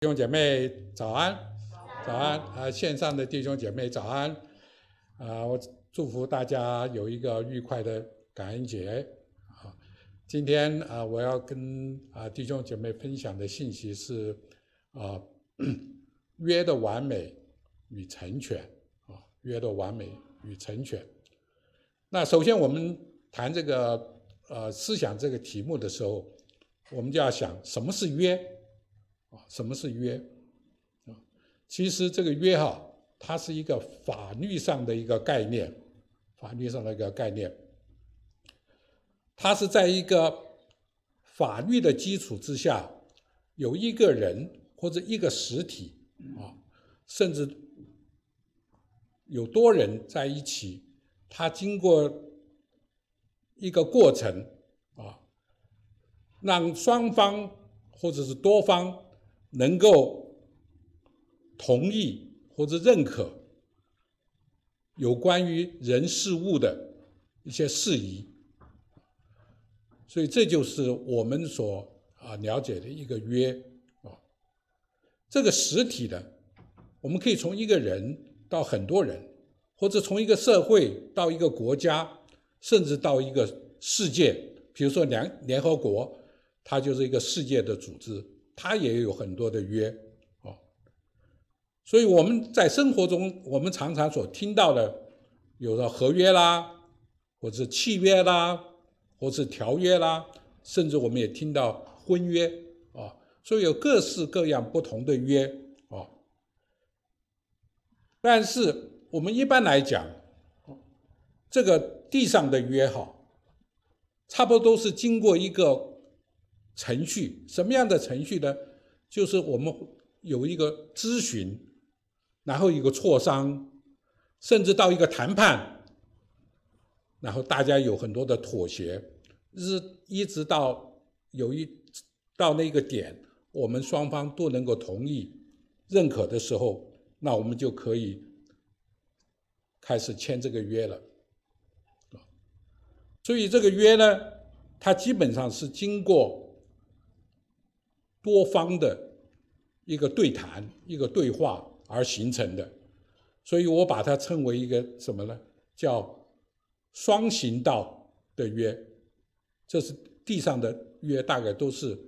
弟兄姐妹早安，早安啊！线上的弟兄姐妹早安啊！我祝福大家有一个愉快的感恩节啊！今天啊，我要跟啊弟兄姐妹分享的信息是啊约的完美与成全啊约的完美与成全。那首先我们谈这个呃思想这个题目的时候，我们就要想什么是约。啊，什么是约？啊，其实这个约哈，它是一个法律上的一个概念，法律上的一个概念。它是在一个法律的基础之下，有一个人或者一个实体啊，甚至有多人在一起，他经过一个过程啊，让双方或者是多方。能够同意或者认可有关于人事物的一些事宜，所以这就是我们所啊了解的一个约啊。这个实体的，我们可以从一个人到很多人，或者从一个社会到一个国家，甚至到一个世界。比如说联联合国，它就是一个世界的组织。它也有很多的约，哦，所以我们在生活中，我们常常所听到的，有的合约啦，或者契约啦，或是条约啦，甚至我们也听到婚约，啊，所以有各式各样不同的约，啊，但是我们一般来讲，这个地上的约哈，差不多都是经过一个。程序什么样的程序呢？就是我们有一个咨询，然后一个磋商，甚至到一个谈判，然后大家有很多的妥协，日一直到有一到那个点，我们双方都能够同意、认可的时候，那我们就可以开始签这个约了。所以这个约呢，它基本上是经过。多方的一个对谈、一个对话而形成的，所以我把它称为一个什么呢？叫双行道的约。这是地上的约，大概都是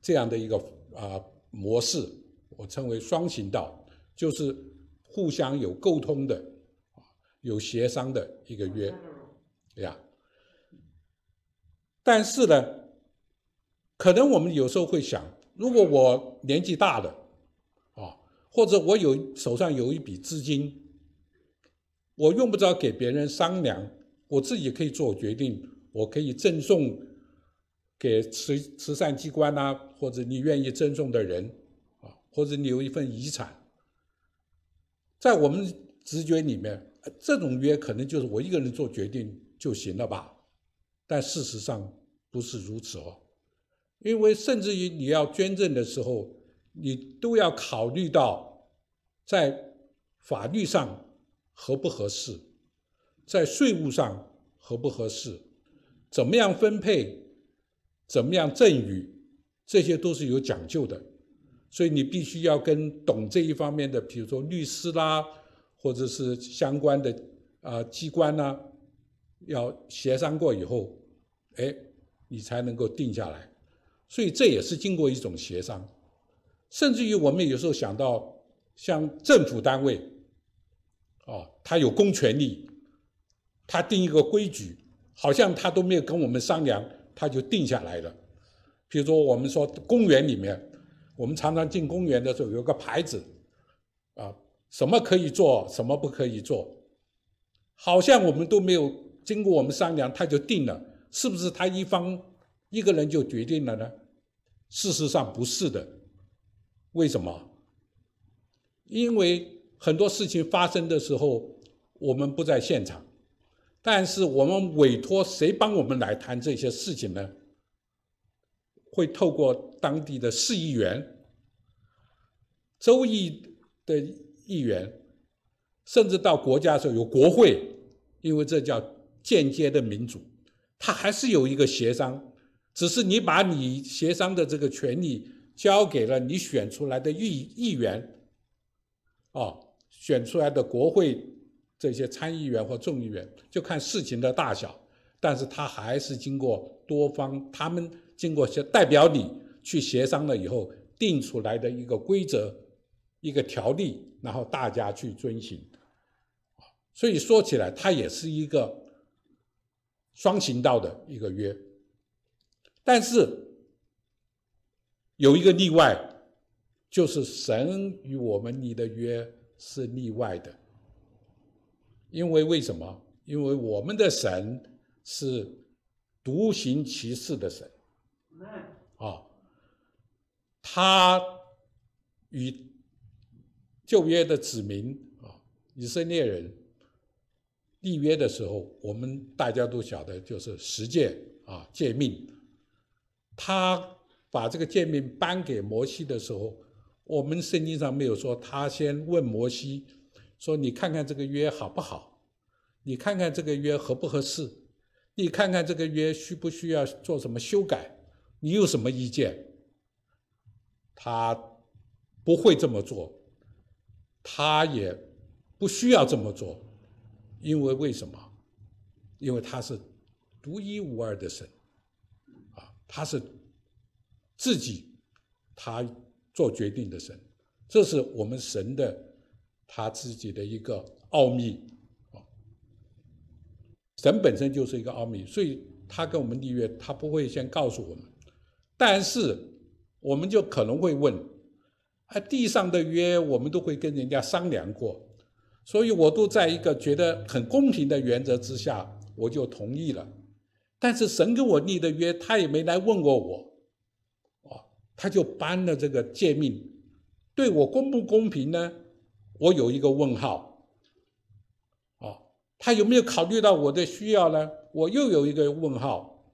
这样的一个啊模式。我称为双行道，就是互相有沟通的、有协商的一个约呀。但是呢？可能我们有时候会想，如果我年纪大了，啊，或者我有手上有一笔资金，我用不着给别人商量，我自己可以做决定，我可以赠送给慈慈善机关呐，或者你愿意赠送的人，啊，或者你有一份遗产，在我们直觉里面，这种约可能就是我一个人做决定就行了吧？但事实上不是如此哦。因为甚至于你要捐赠的时候，你都要考虑到在法律上合不合适，在税务上合不合适，怎么样分配，怎么样赠与，这些都是有讲究的。所以你必须要跟懂这一方面的，比如说律师啦，或者是相关的啊机关呐，要协商过以后，哎，你才能够定下来。所以这也是经过一种协商，甚至于我们有时候想到，像政府单位，哦，他有公权力，他定一个规矩，好像他都没有跟我们商量，他就定下来了。比如说我们说公园里面，我们常常进公园的时候有个牌子，啊，什么可以做，什么不可以做，好像我们都没有经过我们商量，他就定了，是不是他一方一个人就决定了呢？事实上不是的，为什么？因为很多事情发生的时候，我们不在现场，但是我们委托谁帮我们来谈这些事情呢？会透过当地的市议员、州议的议员，甚至到国家的时候有国会，因为这叫间接的民主，它还是有一个协商。只是你把你协商的这个权利交给了你选出来的议议员，啊，选出来的国会这些参议员或众议员，就看事情的大小。但是他还是经过多方，他们经过些代表你去协商了以后，定出来的一个规则、一个条例，然后大家去遵循。所以说起来，它也是一个双行道的一个约。但是有一个例外，就是神与我们立的约是例外的。因为为什么？因为我们的神是独行其事的神，啊，他与旧约的子民啊，以色列人立约的时候，我们大家都晓得，就是十诫啊诫命。他把这个诫命颁给摩西的时候，我们圣经上没有说他先问摩西，说你看看这个约好不好？你看看这个约合不合适？你看看这个约需不需要做什么修改？你有什么意见？他不会这么做，他也不需要这么做，因为为什么？因为他是独一无二的神。他是自己，他做决定的神，这是我们神的他自己的一个奥秘啊。神本身就是一个奥秘，所以他跟我们立约，他不会先告诉我们。但是我们就可能会问：啊，地上的约我们都会跟人家商量过，所以我都在一个觉得很公平的原则之下，我就同意了。但是神跟我立的约，他也没来问过我，啊，他就颁了这个诫命，对我公不公平呢？我有一个问号，啊，他有没有考虑到我的需要呢？我又有一个问号，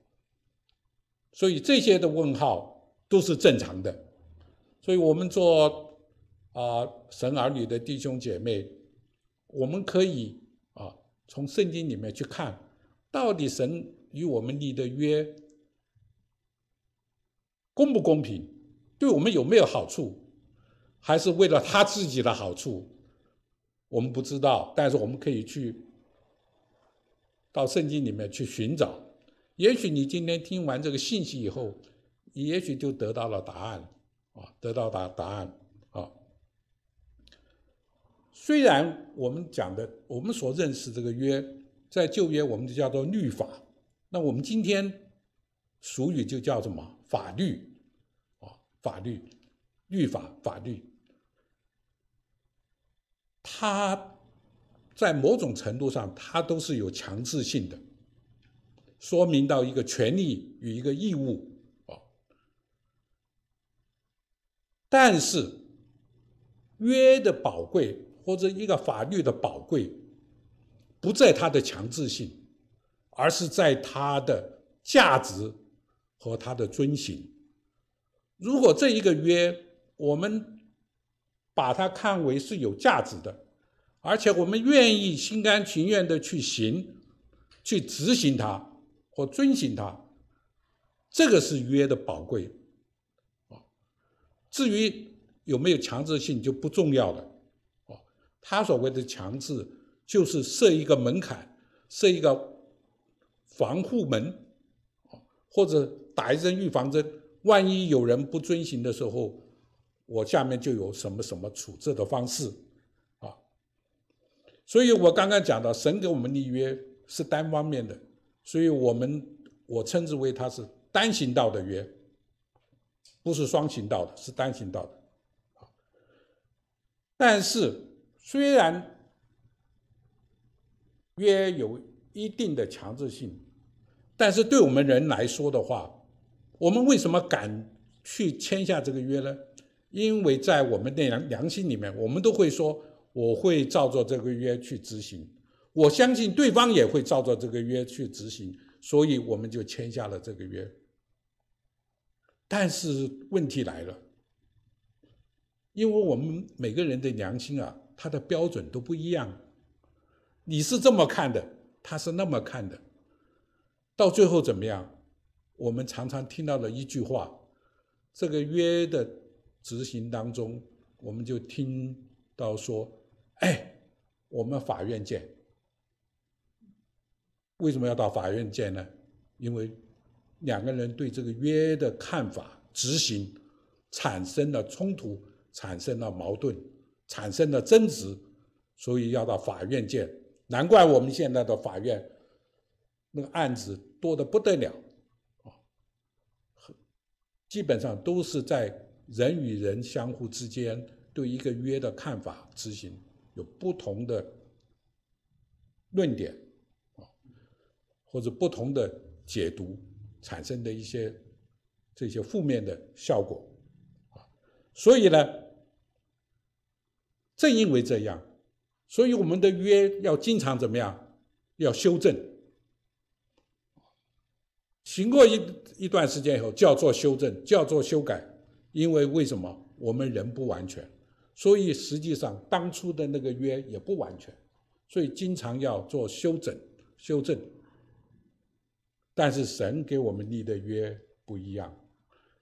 所以这些的问号都是正常的，所以我们做啊神儿女的弟兄姐妹，我们可以啊从圣经里面去看，到底神。与我们立的约公不公平？对我们有没有好处？还是为了他自己的好处？我们不知道，但是我们可以去到圣经里面去寻找。也许你今天听完这个信息以后，也许就得到了答案啊，得到答答案啊。虽然我们讲的，我们所认识这个约，在旧约我们就叫做律法。那我们今天俗语就叫什么法律啊？法律、律法、法律，它在某种程度上，它都是有强制性的，说明到一个权利与一个义务啊。但是约的宝贵或者一个法律的宝贵，不在它的强制性。而是在它的价值和它的遵行。如果这一个约，我们把它看为是有价值的，而且我们愿意心甘情愿的去行、去执行它或遵循它，这个是约的宝贵。啊，至于有没有强制性就不重要了。哦，他所谓的强制，就是设一个门槛，设一个。防护门，或者打一针预防针，万一有人不遵循的时候，我下面就有什么什么处置的方式，啊，所以我刚刚讲到，神给我们立约是单方面的，所以我们我称之为它是单行道的约，不是双行道的，是单行道的，但是虽然约有一定的强制性。但是对我们人来说的话，我们为什么敢去签下这个约呢？因为在我们的良良心里面，我们都会说我会照着这个约去执行，我相信对方也会照着这个约去执行，所以我们就签下了这个约。但是问题来了，因为我们每个人的良心啊，他的标准都不一样，你是这么看的，他是那么看的。到最后怎么样？我们常常听到的一句话：“这个约的执行当中，我们就听到说，哎，我们法院见。为什么要到法院见呢？因为两个人对这个约的看法执行产生了冲突，产生了矛盾，产生了争执，所以要到法院见。难怪我们现在的法院那个案子多的不得了，啊，基本上都是在人与人相互之间对一个约的看法执行有不同的论点。啊或者不同的解读产生的一些这些负面的效果，啊，所以呢，正因为这样，所以我们的约要经常怎么样？要修正。行过一一段时间以后，叫做修正，叫做修改。因为为什么？我们人不完全，所以实际上当初的那个约也不完全，所以经常要做修整、修正。但是神给我们立的约不一样，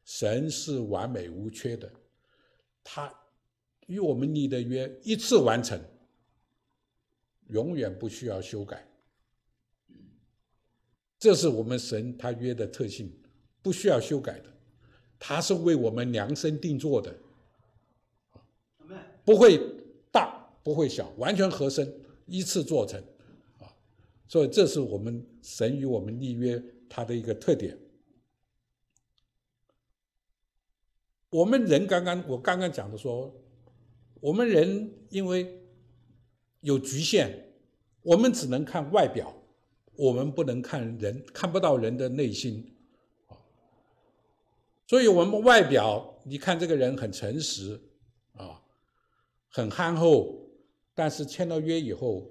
神是完美无缺的，他与我们立的约一次完成，永远不需要修改。这是我们神他约的特性，不需要修改的，他是为我们量身定做的，不会大不会小，完全合身，依次做成。啊所以，这是我们神与我们立约它的一个特点。我们人刚刚我刚刚讲的说，我们人因为有局限，我们只能看外表，我们不能看人，看不到人的内心。啊所以我们外表，你看这个人很诚实啊，很憨厚，但是签了约以后。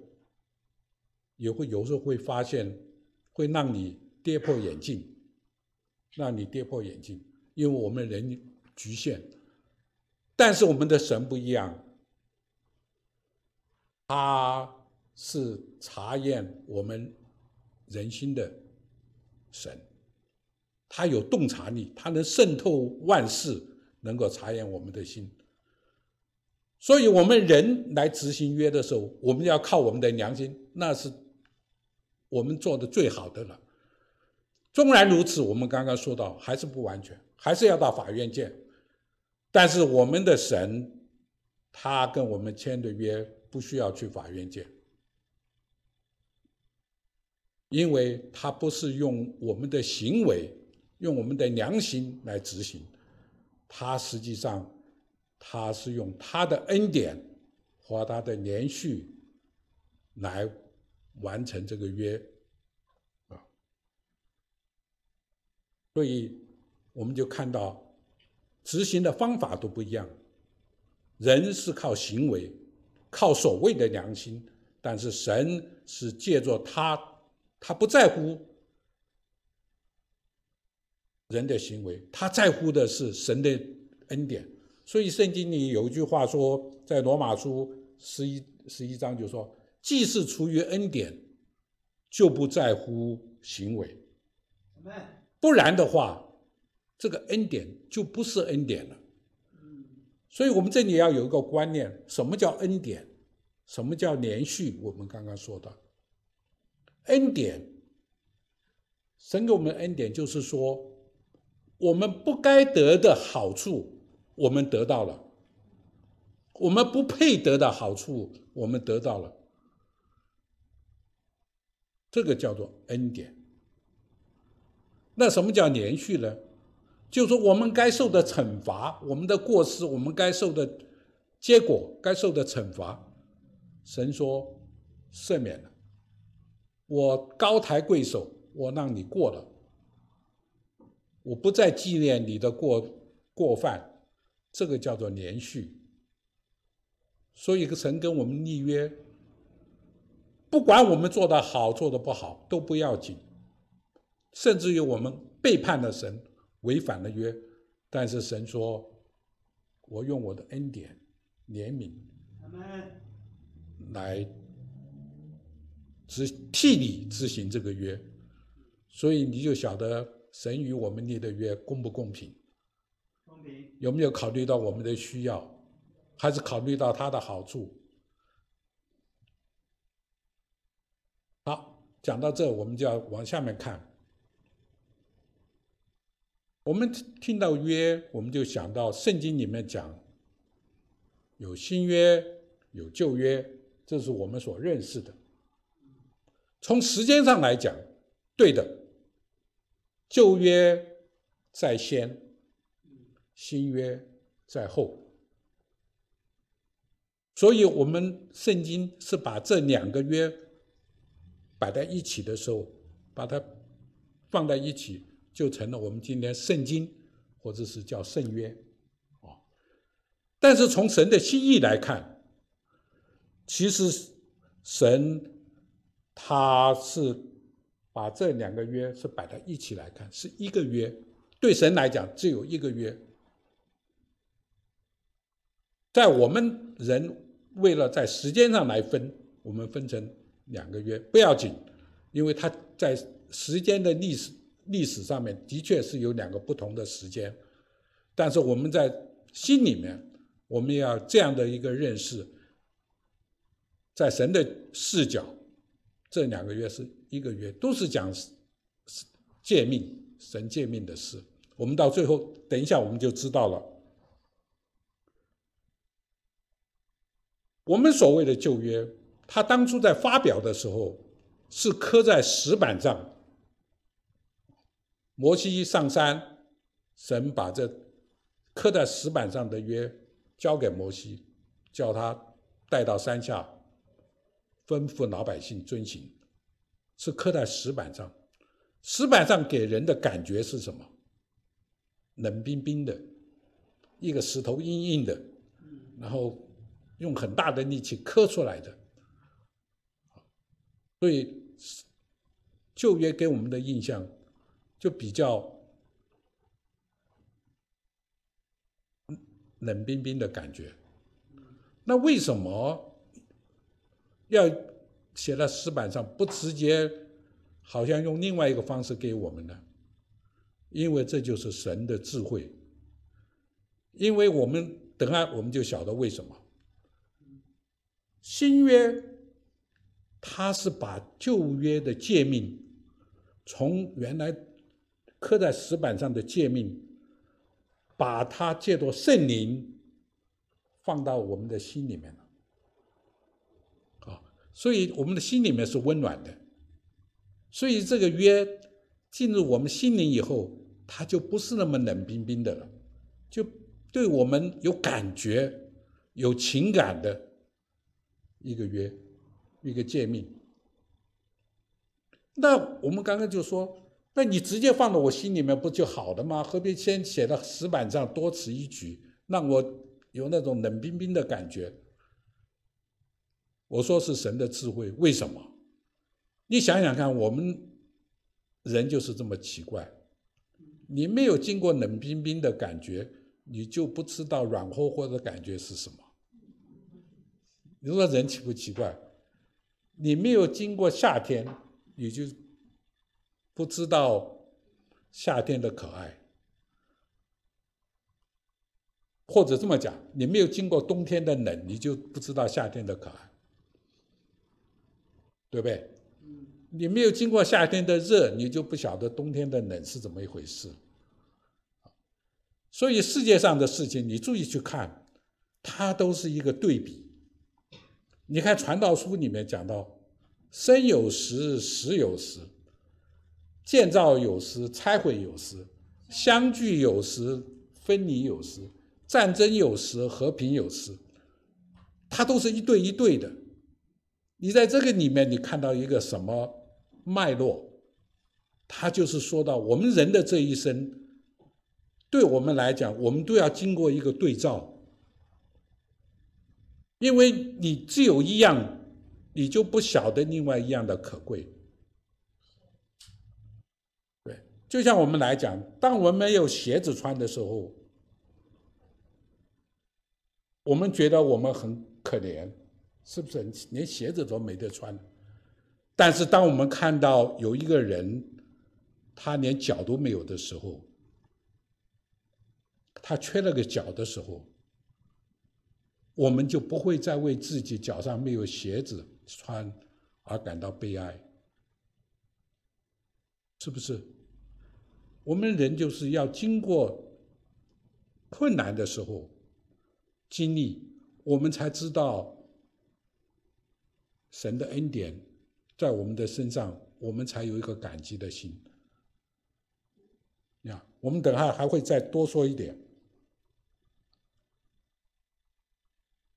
也会有时候会发现，会让你跌破眼镜，让你跌破眼镜，因为我们人局限，但是我们的神不一样，他是查验我们人心的神，他有洞察力，他能渗透万事，能够查验我们的心，所以我们人来执行约的时候，我们要靠我们的良心，那是。我们做的最好的了，纵然如此，我们刚刚说到还是不完全，还是要到法院见。但是我们的神，他跟我们签的约不需要去法院见，因为他不是用我们的行为、用我们的良心来执行，他实际上他是用他的恩典和他的连续来。完成这个约，啊，所以我们就看到执行的方法都不一样。人是靠行为，靠所谓的良心，但是神是借着他，他不在乎人的行为，他在乎的是神的恩典。所以圣经里有一句话说，在罗马书十一十一章就说。既是出于恩典，就不在乎行为，不然的话，这个恩典就不是恩典了。所以我们这里要有一个观念：什么叫恩典？什么叫连续？我们刚刚说的恩典，神给我们恩典，就是说，我们不该得的好处，我们得到了；我们不配得的好处，我们得到了。这个叫做恩典。那什么叫连续呢？就是说我们该受的惩罚，我们的过失，我们该受的结果，该受的惩罚，神说赦免了。我高抬贵手，我让你过了，我不再纪念你的过过犯。这个叫做连续。所以神跟我们立约。不管我们做的好做的不好都不要紧，甚至于我们背叛了神，违反了约，但是神说：“我用我的恩典、怜悯来执替你执行这个约。”所以你就晓得神与我们立的约公不公平？有没有考虑到我们的需要，还是考虑到他的好处？好，讲到这，我们就要往下面看。我们听到约，我们就想到圣经里面讲有新约，有旧约，这是我们所认识的。从时间上来讲，对的，旧约在先，新约在后，所以我们圣经是把这两个约摆在一起的时候，把它放在一起。就成了我们今天圣经，或者是叫圣约，啊。但是从神的心意来看，其实神他是把这两个约是摆在一起来看，是一个约。对神来讲，只有一个约。在我们人为了在时间上来分，我们分成两个约不要紧，因为他在时间的历史。历史上面的确是有两个不同的时间，但是我们在心里面，我们要这样的一个认识，在神的视角，这两个月是一个月，都是讲诫命，神诫命的事。我们到最后，等一下我们就知道了。我们所谓的旧约，他当初在发表的时候，是刻在石板上。摩西一上山，神把这刻在石板上的约交给摩西，叫他带到山下，吩咐老百姓遵行，是刻在石板上。石板上给人的感觉是什么？冷冰冰的，一个石头硬硬的，然后用很大的力气刻出来的。所以旧约给我们的印象。就比较冷冰冰的感觉。那为什么要写在石板上，不直接好像用另外一个方式给我们呢？因为这就是神的智慧。因为我们等下我们就晓得为什么新约它是把旧约的诫命从原来。刻在石板上的诫命，把它借着圣灵放到我们的心里面了，所以我们的心里面是温暖的，所以这个约进入我们心灵以后，它就不是那么冷冰冰的了，就对我们有感觉、有情感的一个约，一个诫命。那我们刚刚就说。那你直接放到我心里面不就好了吗？何必先写到石板上，多此一举，让我有那种冷冰冰的感觉？我说是神的智慧，为什么？你想想看，我们人就是这么奇怪。你没有经过冷冰冰的感觉，你就不知道软和和的感觉是什么。你说人奇不奇怪？你没有经过夏天，你就。不知道夏天的可爱，或者这么讲，你没有经过冬天的冷，你就不知道夏天的可爱，对不对？你没有经过夏天的热，你就不晓得冬天的冷是怎么一回事。所以世界上的事情，你注意去看，它都是一个对比。你看《传道书》里面讲到，生有时，死有时。建造有时，拆毁有时；相聚有时，分离有时；战争有时，和平有时。它都是一对一对的。你在这个里面，你看到一个什么脉络？他就是说到我们人的这一生，对我们来讲，我们都要经过一个对照，因为你只有一样，你就不晓得另外一样的可贵。对就像我们来讲，当我们没有鞋子穿的时候，我们觉得我们很可怜，是不是？连鞋子都没得穿。但是当我们看到有一个人，他连脚都没有的时候，他缺了个脚的时候，我们就不会再为自己脚上没有鞋子穿而感到悲哀，是不是？我们人就是要经过困难的时候经历，我们才知道神的恩典在我们的身上，我们才有一个感激的心。呀，我们等下还会再多说一点。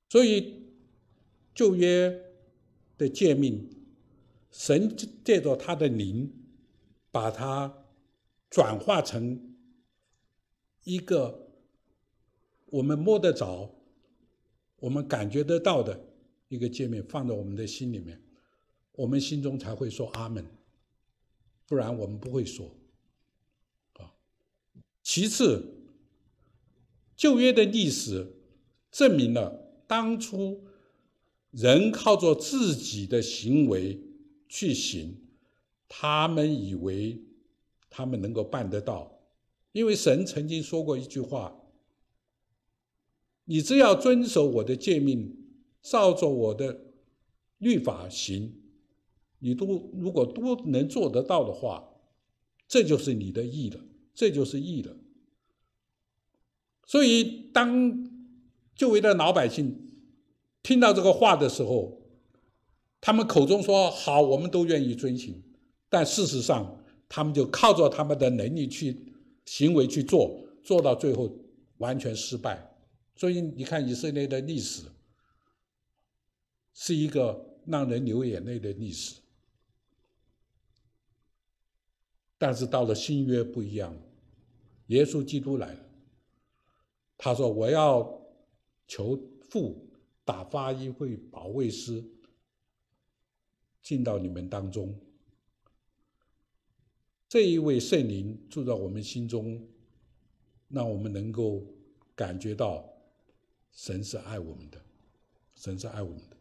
所以旧约的诫命，神借着他的灵，把它。转化成一个我们摸得着、我们感觉得到的一个界面，放在我们的心里面，我们心中才会说阿门，不然我们不会说。啊，其次，旧约的历史证明了当初人靠着自己的行为去行，他们以为。他们能够办得到，因为神曾经说过一句话：“你只要遵守我的诫命，照着我的律法行，你都如果都能做得到的话，这就是你的义了，这就是义了。”所以，当周围的老百姓听到这个话的时候，他们口中说“好”，我们都愿意遵行，但事实上，他们就靠着他们的能力去行为去做，做到最后完全失败。所以你看以色列的历史是一个让人流眼泪的历史。但是到了新约不一样，耶稣基督来了，他说：“我要求父打发一位保卫师进到你们当中。”这一位圣灵住在我们心中，让我们能够感觉到神是爱我们的，神是爱我们的。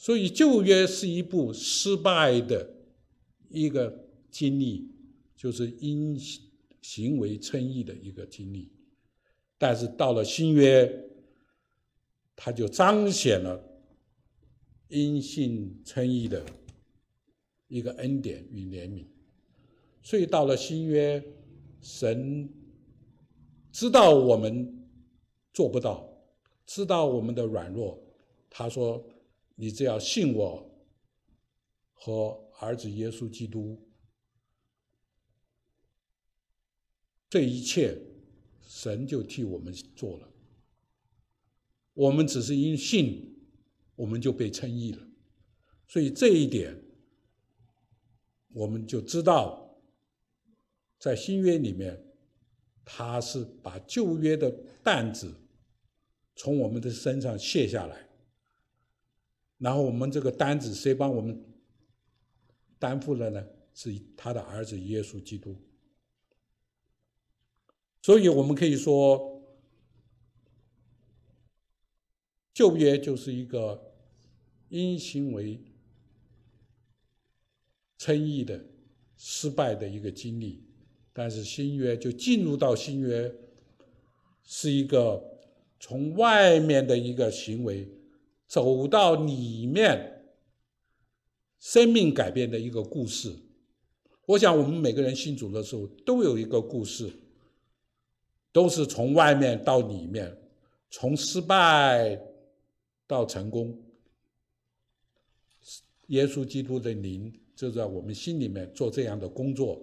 所以旧约是一部失败的一个经历，就是因行为称义的一个经历。但是到了新约，它就彰显了因信称义的。一个恩典与怜悯，所以到了新约，神知道我们做不到，知道我们的软弱，他说：“你只要信我和儿子耶稣基督，这一切神就替我们做了。我们只是因信，我们就被称义了。所以这一点。”我们就知道，在新约里面，他是把旧约的担子从我们的身上卸下来，然后我们这个单子谁帮我们担负了呢？是他的儿子耶稣基督。所以我们可以说，旧约就是一个因行为。称义的失败的一个经历，但是新约就进入到新约，是一个从外面的一个行为走到里面，生命改变的一个故事。我想我们每个人信主的时候都有一个故事，都是从外面到里面，从失败到成功。耶稣基督的灵。就在我们心里面做这样的工作，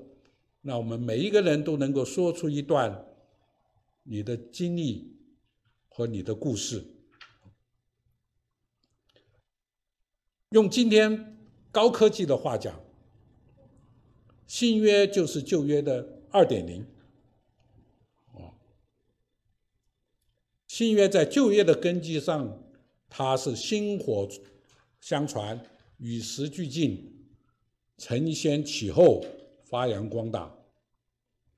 那我们每一个人都能够说出一段你的经历和你的故事。用今天高科技的话讲，新约就是旧约的二点零。哦，新约在旧约的根基上，它是薪火相传，与时俱进。承先启后，发扬光大。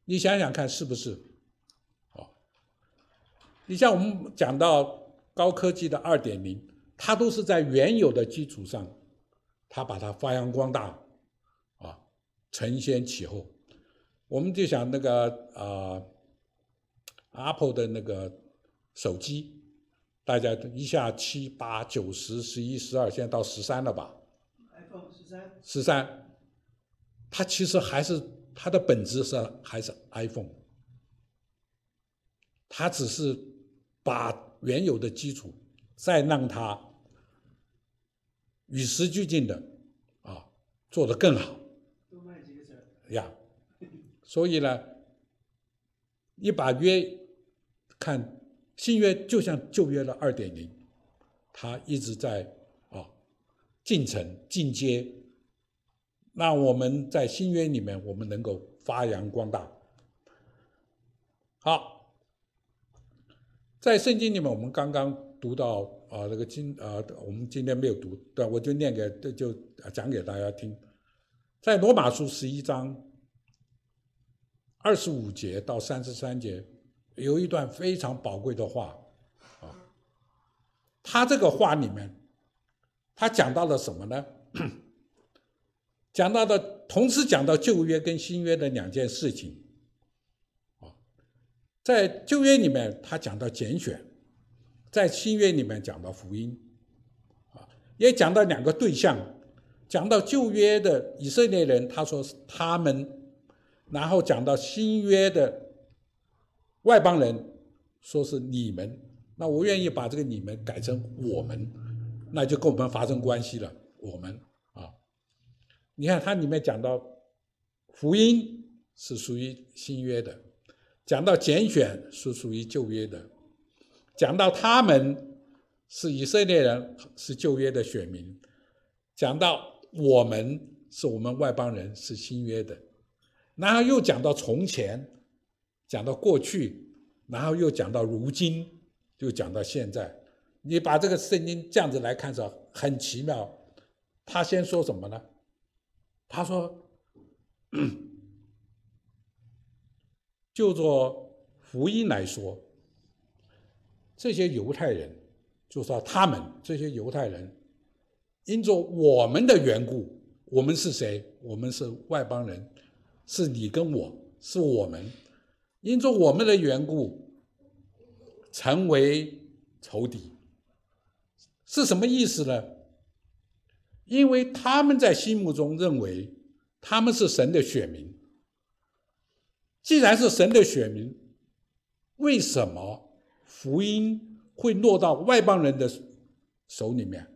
你想想看，是不是？哦，你像我们讲到高科技的二点零，它都是在原有的基础上，它把它发扬光大，啊，承先启后。我们就想那个啊，Apple 的那个手机，大家一下七八九十十一十二，现在到十三了吧？iPhone 十三。十三，它其实还是它的本质是还是 iPhone，它只是把原有的基础再让它与时俱进的啊做得更好。多卖几个字呀，所以呢，一把约看新约就像旧约的二点零，它一直在啊进程进阶，那我们在新约里面，我们能够发扬光大。好，在圣经里面，我们刚刚读到啊，这个今啊，我们今天没有读，对，我就念给就讲给大家听。在罗马书十一章二十五节到三十三节，有一段非常宝贵的话，啊，他这个话里面，他讲到了什么呢？讲到的同时讲到旧约跟新约的两件事情，啊，在旧约里面他讲到拣选，在新约里面讲到福音，啊，也讲到两个对象。讲到旧约的以色列人，他说是他们；然后讲到新约的外邦人，说是你们。那我愿意把这个“你们”改成“我们”，那就跟我们发生关系了。我们啊，你看它里面讲到福音是属于新约的，讲到拣选是属于旧约的，讲到他们是以色列人是旧约的选民，讲到。我们是我们外邦人，是新约的，然后又讲到从前，讲到过去，然后又讲到如今，又讲到现在。你把这个圣经这样子来看，是很奇妙。他先说什么呢？他说：“ 就做福音来说，这些犹太人，就说他们这些犹太人。”因着我们的缘故，我们是谁？我们是外邦人，是你跟我，是我们。因着我们的缘故，成为仇敌，是什么意思呢？因为他们在心目中认为他们是神的选民。既然是神的选民，为什么福音会落到外邦人的手里面？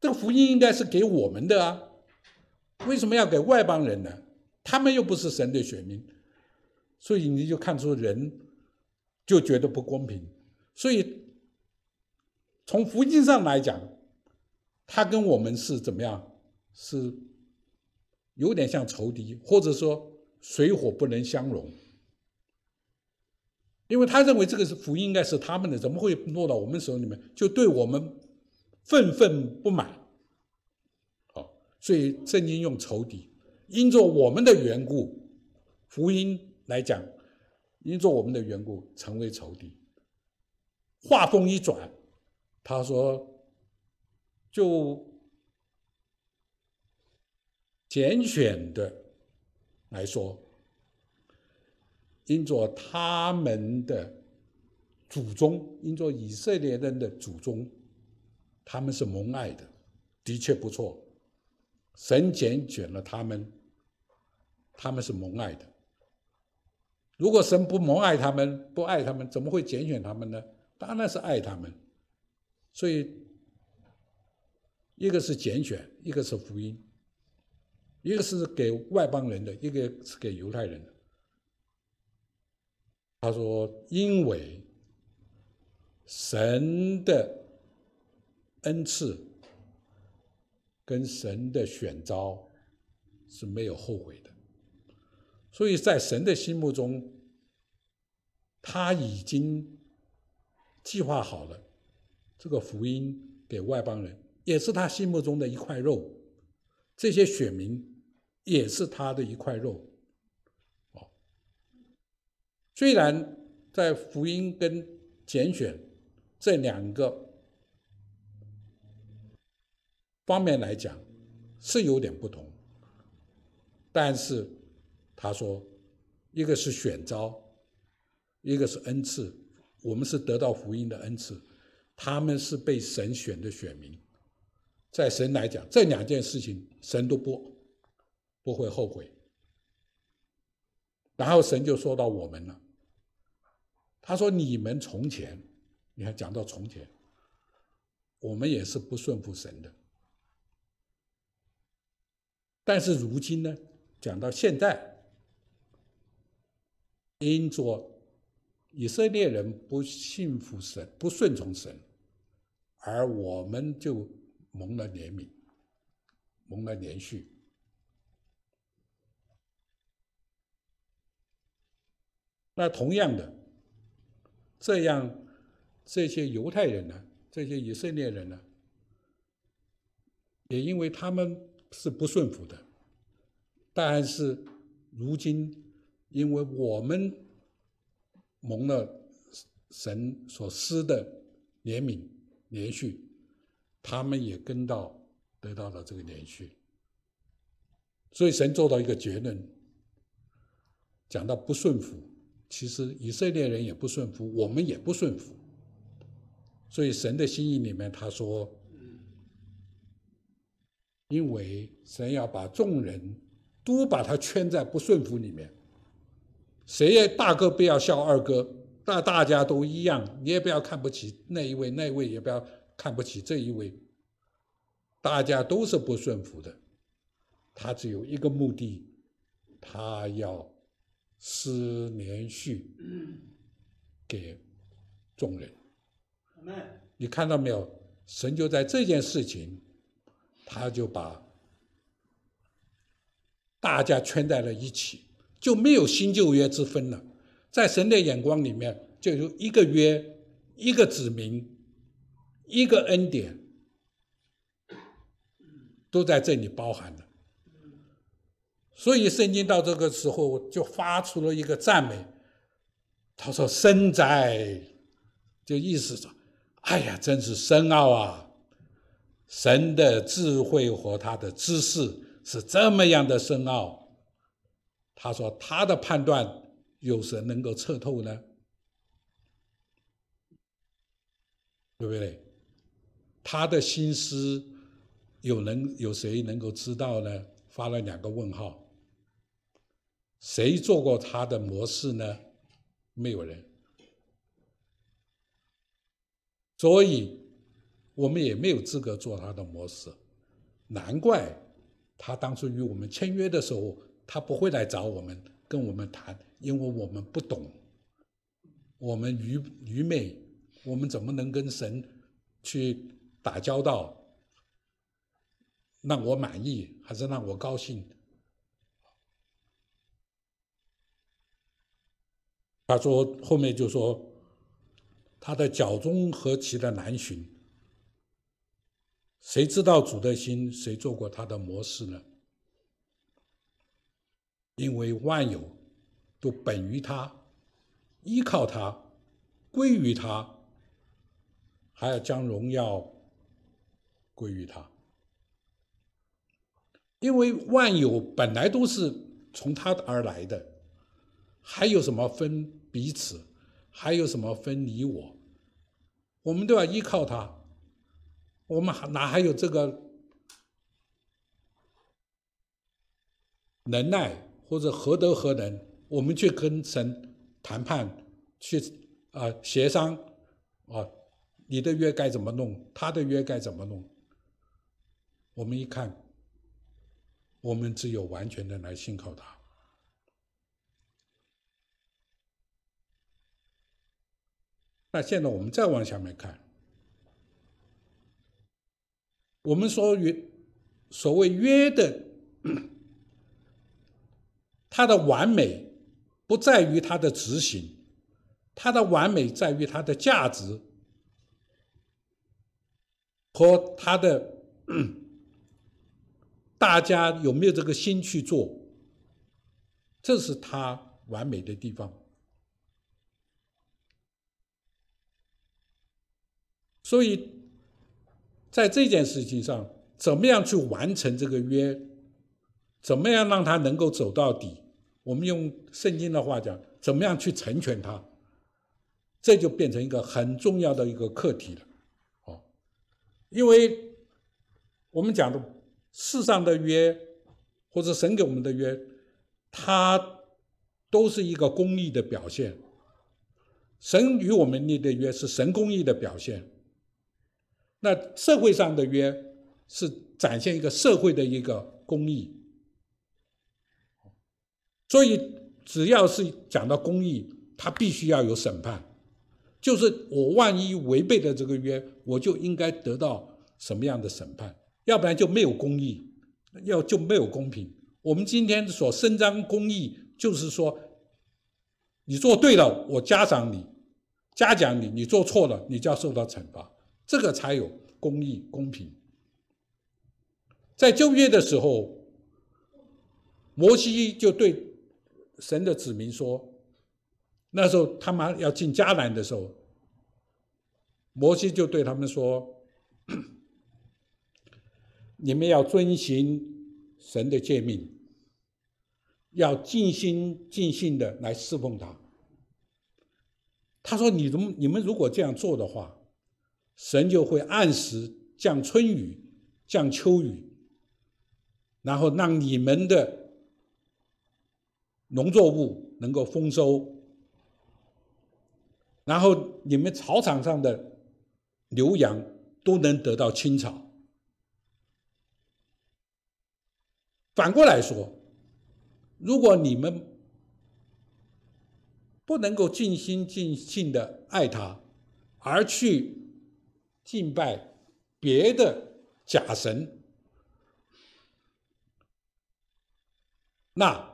这个福音应该是给我们的啊，为什么要给外邦人呢？他们又不是神的选民，所以你就看出人就觉得不公平。所以从福音上来讲，他跟我们是怎么样？是有点像仇敌，或者说水火不能相容。因为他认为这个是福音，应该是他们的，怎么会落到我们手里面？就对我们。愤愤不满，好，所以圣经用仇敌，因着我们的缘故，福音来讲，因着我们的缘故成为仇敌。话锋一转，他说，就拣选的来说，因着他们的祖宗，因着以色列人的祖宗。他们是蒙爱的，的确不错。神拣选了他们，他们是蒙爱的。如果神不蒙爱他们，不爱他们，怎么会拣选他们呢？当然是爱他们。所以，一个是拣选，一个是福音，一个是给外邦人的，一个是给犹太人的。他说：“因为神的。”恩赐跟神的选召是没有后悔的，所以在神的心目中，他已经计划好了这个福音给外邦人，也是他心目中的一块肉，这些选民也是他的一块肉。虽然在福音跟拣选这两个。方面来讲是有点不同，但是他说，一个是选招，一个是恩赐，我们是得到福音的恩赐，他们是被神选的选民，在神来讲，这两件事情神都不不会后悔。然后神就说到我们了，他说：“你们从前，你看讲到从前，我们也是不顺服神的，但是如今呢，讲到现在。”因着以色列人不信服神、不顺从神，而我们就蒙了怜悯，蒙了连续。那同样的，这样这些犹太人呢，这些以色列人呢，也因为他们是不顺服的，但是如今。因为我们蒙了神所施的怜悯连续，他们也跟到得到了这个连续，所以神做到一个结论，讲到不顺服，其实以色列人也不顺服，我们也不顺服，所以神的心意里面他说，因为神要把众人都把他圈在不顺服里面。谁也大哥不要笑二哥，那大家都一样，你也不要看不起那一位，那一位也不要看不起这一位。大家都是不顺服的，他只有一个目的，他要施连续给众人。你看到没有？神就在这件事情，他就把大家圈在了一起。就没有新旧约之分了，在神的眼光里面，就有一个约，一个子民，一个恩典，都在这里包含了。所以圣经到这个时候就发出了一个赞美，他说：“深哉！”就意思说：“哎呀，真是深奥啊！神的智慧和他的知识是这么样的深奥。”他说：“他的判断有谁能够测透呢？对不对？他的心思有能有谁能够知道呢？发了两个问号。谁做过他的模式呢？没有人。所以，我们也没有资格做他的模式。难怪他当初与我们签约的时候。”他不会来找我们，跟我们谈，因为我们不懂，我们愚愚昧，我们怎么能跟神去打交道？让我满意还是让我高兴？他说后面就说，他的脚中何其的难寻，谁知道主的心？谁做过他的模式呢？因为万有都本于他，依靠他，归于他，还要将荣耀归于他。因为万有本来都是从他而来的，还有什么分彼此？还有什么分你我？我们都要依靠他。我们还哪还有这个能耐？或者何德何能，我们去跟神谈判，去啊协商，啊，你的约该怎么弄，他的约该怎么弄？我们一看，我们只有完全的来信靠他。那现在我们再往下面看，我们说约，所谓约的。它的完美不在于它的执行，它的完美在于它的价值和它的大家有没有这个心去做，这是它完美的地方。所以在这件事情上，怎么样去完成这个约？怎么样让他能够走到底？我们用圣经的话讲，怎么样去成全他？这就变成一个很重要的一个课题了，哦，因为我们讲的世上的约，或者神给我们的约，它都是一个公义的表现。神与我们立的约是神公义的表现，那社会上的约是展现一个社会的一个公义。所以，只要是讲到公义，它必须要有审判。就是我万一违背了这个约，我就应该得到什么样的审判？要不然就没有公义，要就没有公平。我们今天所伸张公义，就是说，你做对了，我嘉赏你，嘉奖你；你做错了，你就要受到惩罚。这个才有公义、公平。在旧约的时候，摩西就对神的子民说。那时候他们要进迦南的时候，摩西就对他们说：“ 你们要遵循神的诫命，要尽心尽性的来侍奉他。”他说：“你如你们如果这样做的话，神就会按时降春雨、降秋雨，然后让你们的农作物能够丰收。”然后你们草场上的牛羊都能得到青草。反过来说，如果你们不能够尽心尽性的爱他，而去敬拜别的假神，那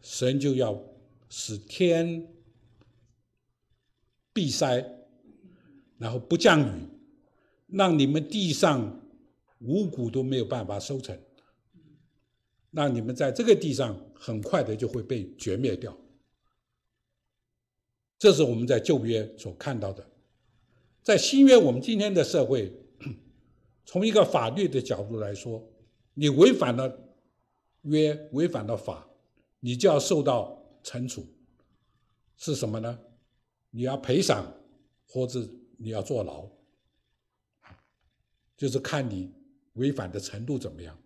神就要使天。闭塞，然后不降雨，让你们地上五谷都没有办法收成，那你们在这个地上很快的就会被绝灭掉。这是我们在旧约所看到的，在新约，我们今天的社会，从一个法律的角度来说，你违反了约，违反了法，你就要受到惩处，是什么呢？你要赔偿，或者你要坐牢，就是看你违反的程度怎么样。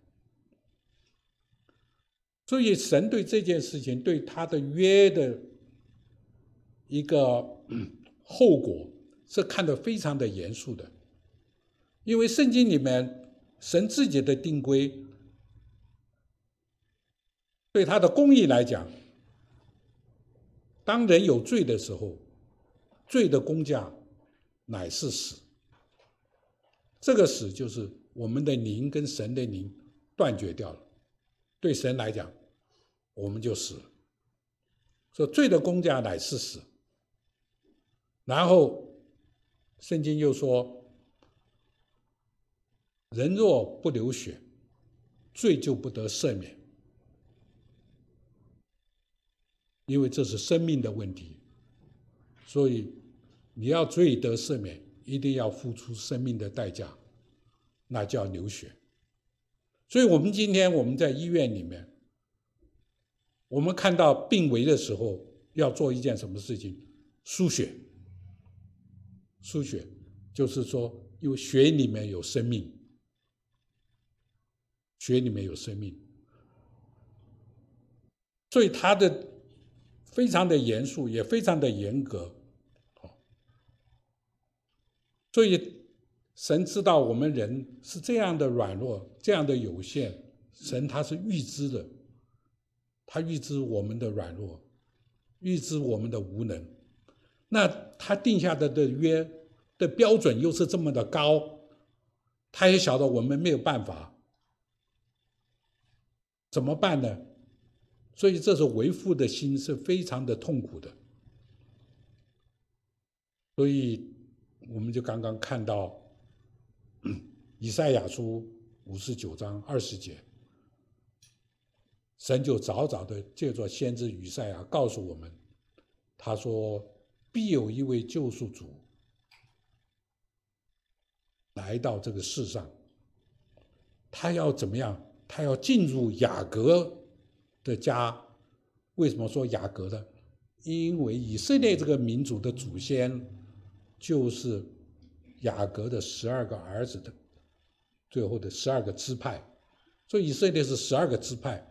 所以神对这件事情，对他的约的一个 后果，是看得非常的严肃的。因为圣经里面神自己的定规，对他的公义来讲，当人有罪的时候。罪的工价乃是死，这个死就是我们的灵跟神的灵断绝掉了。对神来讲，我们就死了。说罪的工价乃是死。然后圣经又说，人若不流血，罪就不得赦免，因为这是生命的问题。所以，你要罪得赦免，一定要付出生命的代价，那叫流血。所以我们今天我们在医院里面，我们看到病危的时候，要做一件什么事情？输血。输血就是说，因为血里面有生命，血里面有生命，所以他的非常的严肃，也非常的严格。所以，神知道我们人是这样的软弱，这样的有限。神他是预知的，他预知我们的软弱，预知我们的无能。那他定下的的约的标准又是这么的高，他也晓得我们没有办法，怎么办呢？所以，这是为父的心是非常的痛苦的。所以。我们就刚刚看到以赛亚书五十九章二十节，神就早早的借着先知以赛亚告诉我们，他说必有一位救赎主来到这个世上，他要怎么样？他要进入雅各的家。为什么说雅各呢？因为以色列这个民族的祖先就是雅各的十二个儿子的最后的十二个支派，所以以色列是十二个支派，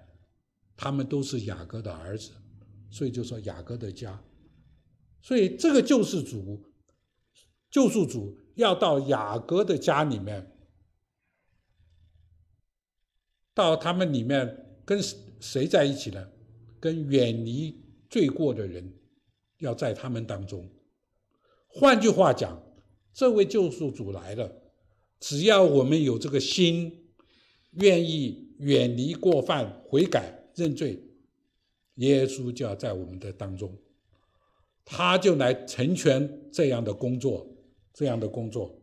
他们都是雅各的儿子，所以就说雅各的家。所以这个救世主，救赎主要到雅各的家里面，到他们里面跟谁在一起呢？跟远离罪过的人，要在他们当中。换句话讲，这位救赎主来了，只要我们有这个心，愿意远离过犯、悔改、认罪，耶稣就要在我们的当中，他就来成全这样的工作，这样的工作。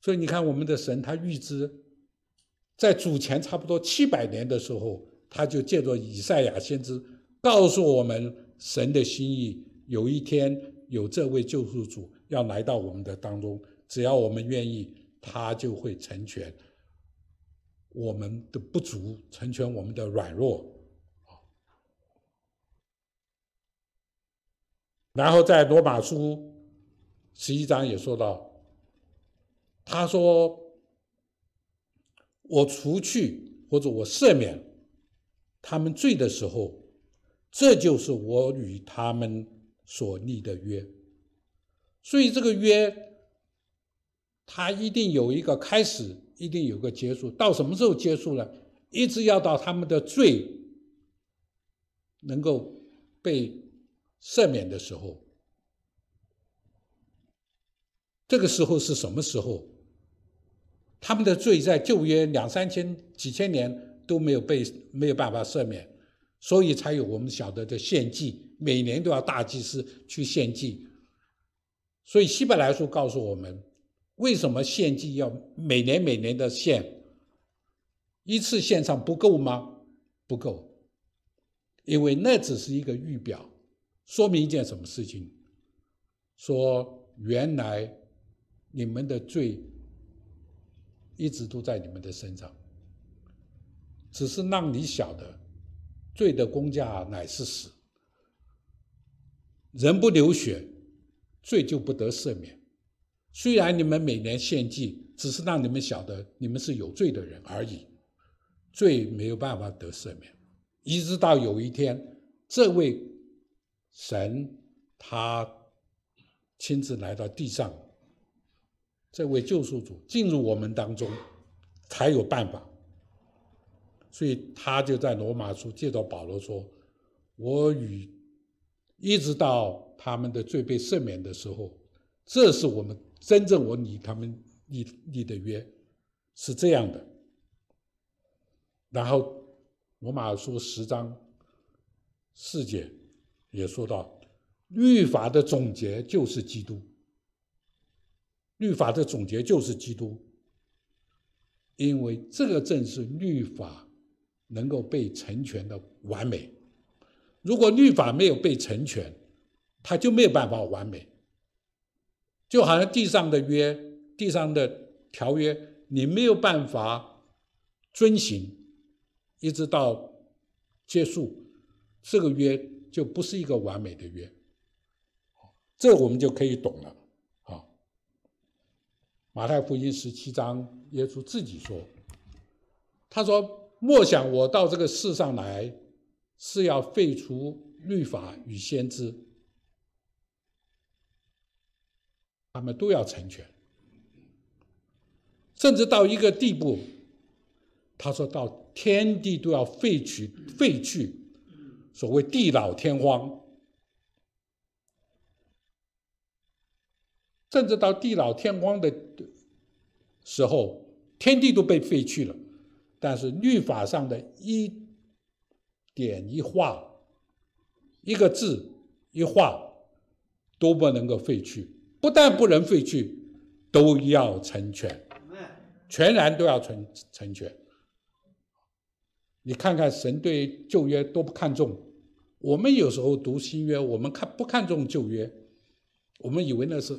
所以你看，我们的神他预知，在主前差不多七百年的时候。他就借着以赛亚先知告诉我们神的心意，有一天有这位救赎主要来到我们的当中，只要我们愿意，他就会成全我们的不足，成全我们的软弱。然后在罗马书十一章也说到，他说：“我除去或者我赦免。”他们罪的时候，这就是我与他们所立的约。所以这个约，它一定有一个开始，一定有个结束。到什么时候结束呢？一直要到他们的罪能够被赦免的时候。这个时候是什么时候？他们的罪在旧约两三千、几千年。都没有被没有办法赦免，所以才有我们晓得的献祭，每年都要大祭司去献祭。所以希伯来书告诉我们，为什么献祭要每年每年的献？一次献上不够吗？不够，因为那只是一个预表，说明一件什么事情？说原来你们的罪一直都在你们的身上。只是让你晓得，罪的公价乃是死。人不流血，罪就不得赦免。虽然你们每年献祭，只是让你们晓得你们是有罪的人而已，罪没有办法得赦免。一直到有一天，这位神他亲自来到地上，这位救赎主进入我们当中，才有办法。所以他就在罗马书借着保罗说：“我与一直到他们的罪被赦免的时候，这是我们真正我与他们立立的约，是这样的。”然后罗马书十章四节也说到，律法的总结就是基督，律法的总结就是基督，因为这个正是律法。能够被成全的完美，如果律法没有被成全，它就没有办法完美。就好像地上的约、地上的条约，你没有办法遵行，一直到结束，这个约就不是一个完美的约。这我们就可以懂了。啊，马太福音十七章，耶稣自己说，他说。莫想我到这个世上来，是要废除律法与先知，他们都要成全，甚至到一个地步，他说到天地都要废去废去，所谓地老天荒，甚至到地老天荒的时候，天地都被废去了。但是律法上的一点一画、一个字一画都不能够废去，不但不能废去，都要成全，全然都要成成全。你看看神对旧约多不看重，我们有时候读新约，我们看不看重旧约，我们以为那是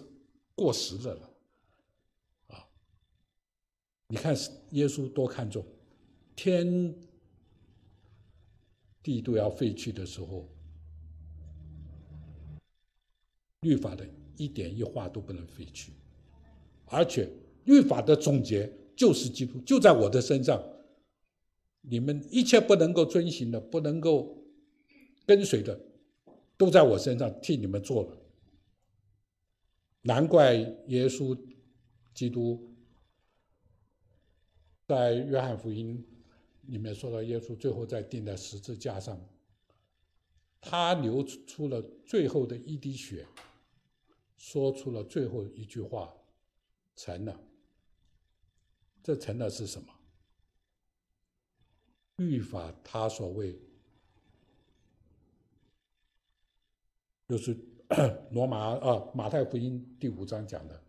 过时的了，啊！你看耶稣多看重。天地都要废去的时候，律法的一点一画都不能废去，而且律法的总结就是基督，就在我的身上。你们一切不能够遵行的，不能够跟随的，都在我身上替你们做了。难怪耶稣基督在约翰福音里面说到，耶稣最后在钉在十字架上，他流出了最后的一滴血，说出了最后一句话：“成了。”这成了是什么？律法他所谓，就是 罗马啊马太福音第五章讲的，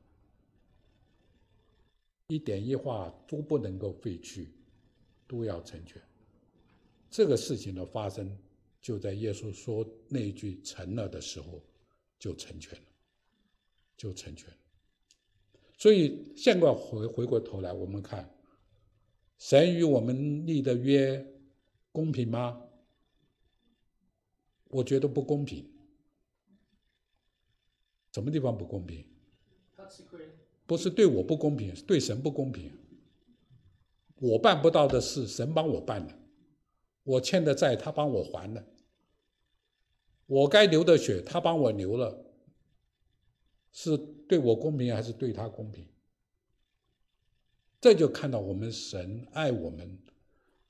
一点一画都不能够废去，都要成全。这个事情的发生，就在耶稣说那一句成了的时候，就成全了，就成全了。所以现在回回过头来，我们看。神与我们立的约公平吗？我觉得不公平。什么地方不公平？不是对我不公平，是对神不公平。我办不到的事，神帮我办了；我欠的债，他帮我还了；我该流的血，他帮我流了。是对我公平，还是对他公平？这就看到我们神爱我们，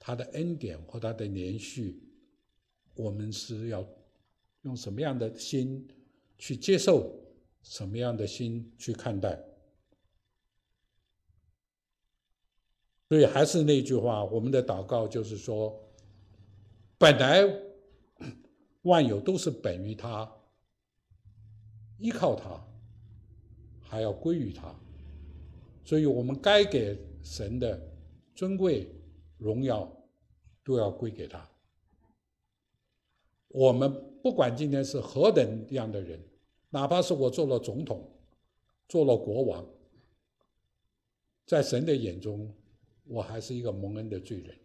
他的恩典和他的连续，我们是要用什么样的心去接受，什么样的心去看待。所以还是那句话，我们的祷告就是说，本来万有都是本于他，依靠他，还要归于他。所以我们该给神的尊贵、荣耀，都要归给他。我们不管今天是何等样的人，哪怕是我做了总统、做了国王，在神的眼中，我还是一个蒙恩的罪人。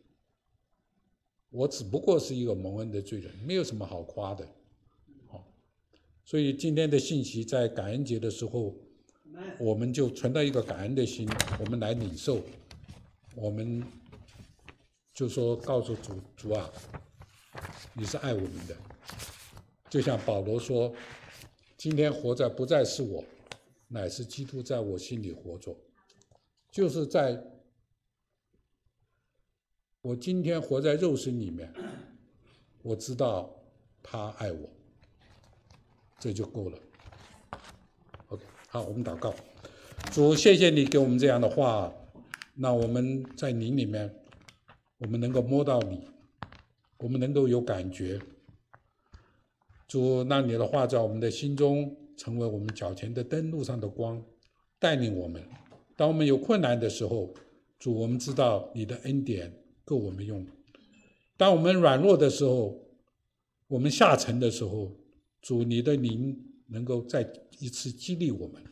我只不过是一个蒙恩的罪人，没有什么好夸的。好，所以今天的信息在感恩节的时候。我们就存到一个感恩的心，我们来领受，我们就说告诉主主啊，你是爱我们的，就像保罗说，今天活着不再是我，乃是基督在我心里活着，就是在我今天活在肉身里面，我知道他爱我，这就够了。好，我们祷告，主，谢谢你给我们这样的话，那我们在灵里面，我们能够摸到你，我们能够有感觉。主，让你的话在我们的心中成为我们脚前的灯，路上的光，带领我们。当我们有困难的时候，主，我们知道你的恩典够我们用。当我们软弱的时候，我们下沉的时候，主，你的灵。能够再一次激励我们，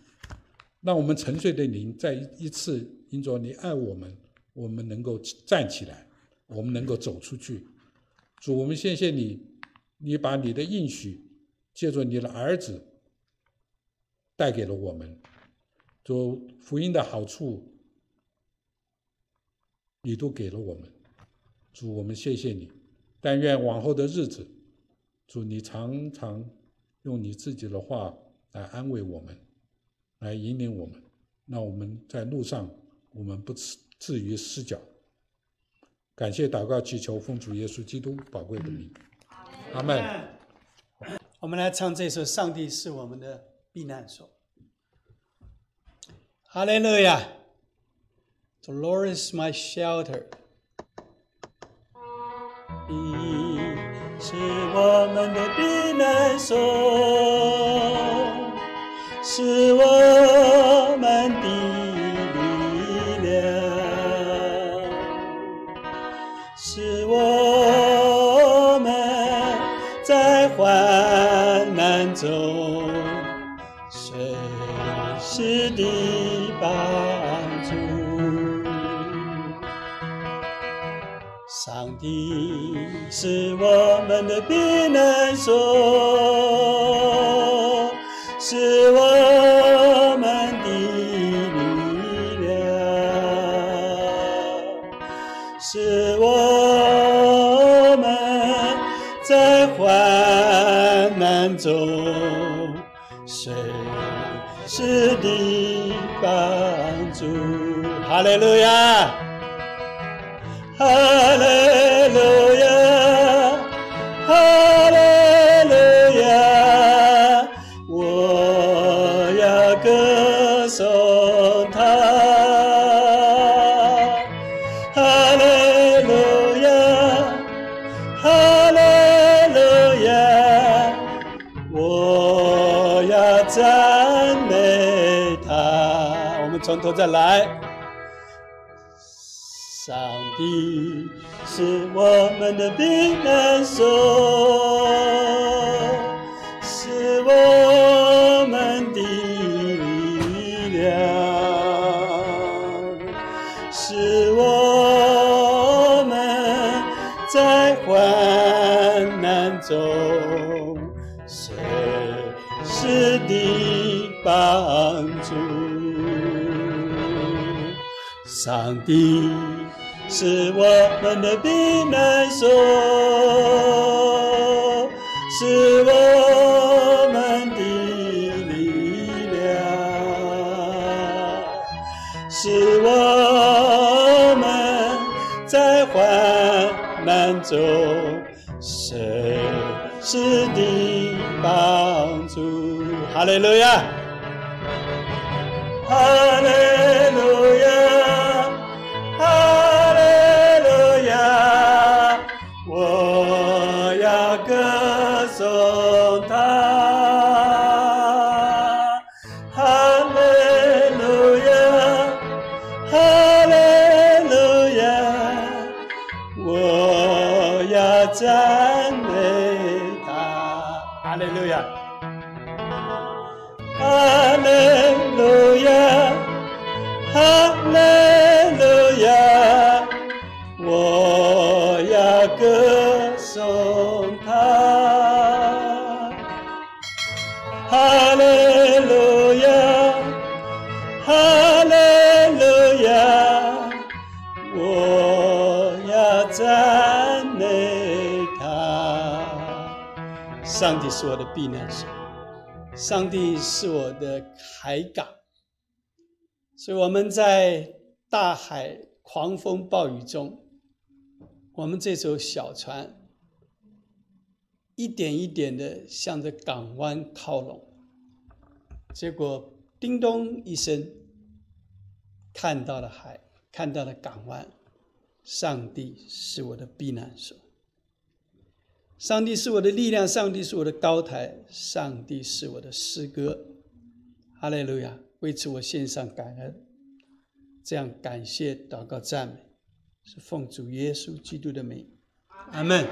让我们沉睡的灵再一次因着你爱我们，我们能够站起来，我们能够走出去。主，我们谢谢你，你把你的应许借助你的儿子带给了我们。主，福音的好处你都给了我们。主，我们谢谢你。但愿往后的日子，主你常常。用你自己的话来安慰我们，来引领我们，让我们在路上我们不至至于失脚。感谢祷告祈求奉主耶稣基督宝贵的名，阿门。我们来唱这首《上帝是我们的避难所》。哈利路亚，The Lord is my shelter。是我们的避难所，是我是我们的避难所，是我们的力量，是我们在患难中随时的帮助。哈利路亚，再来。上帝是我们的避难所，你是我们的避难所，是我们的力量，是我们在患难中随时的帮助。哈利路亚，哈利是我的避难所，上帝是我的海港，所以我们在大海狂风暴雨中，我们这艘小船一点一点的向着港湾靠拢，结果叮咚一声，看到了海，看到了港湾。上帝是我的避难所，上帝是我的力量，上帝是我的高台，上帝是我的诗歌。哈利路亚！为此我献上感恩，这样感谢、祷告、赞美，是奉主耶稣基督的名，阿门。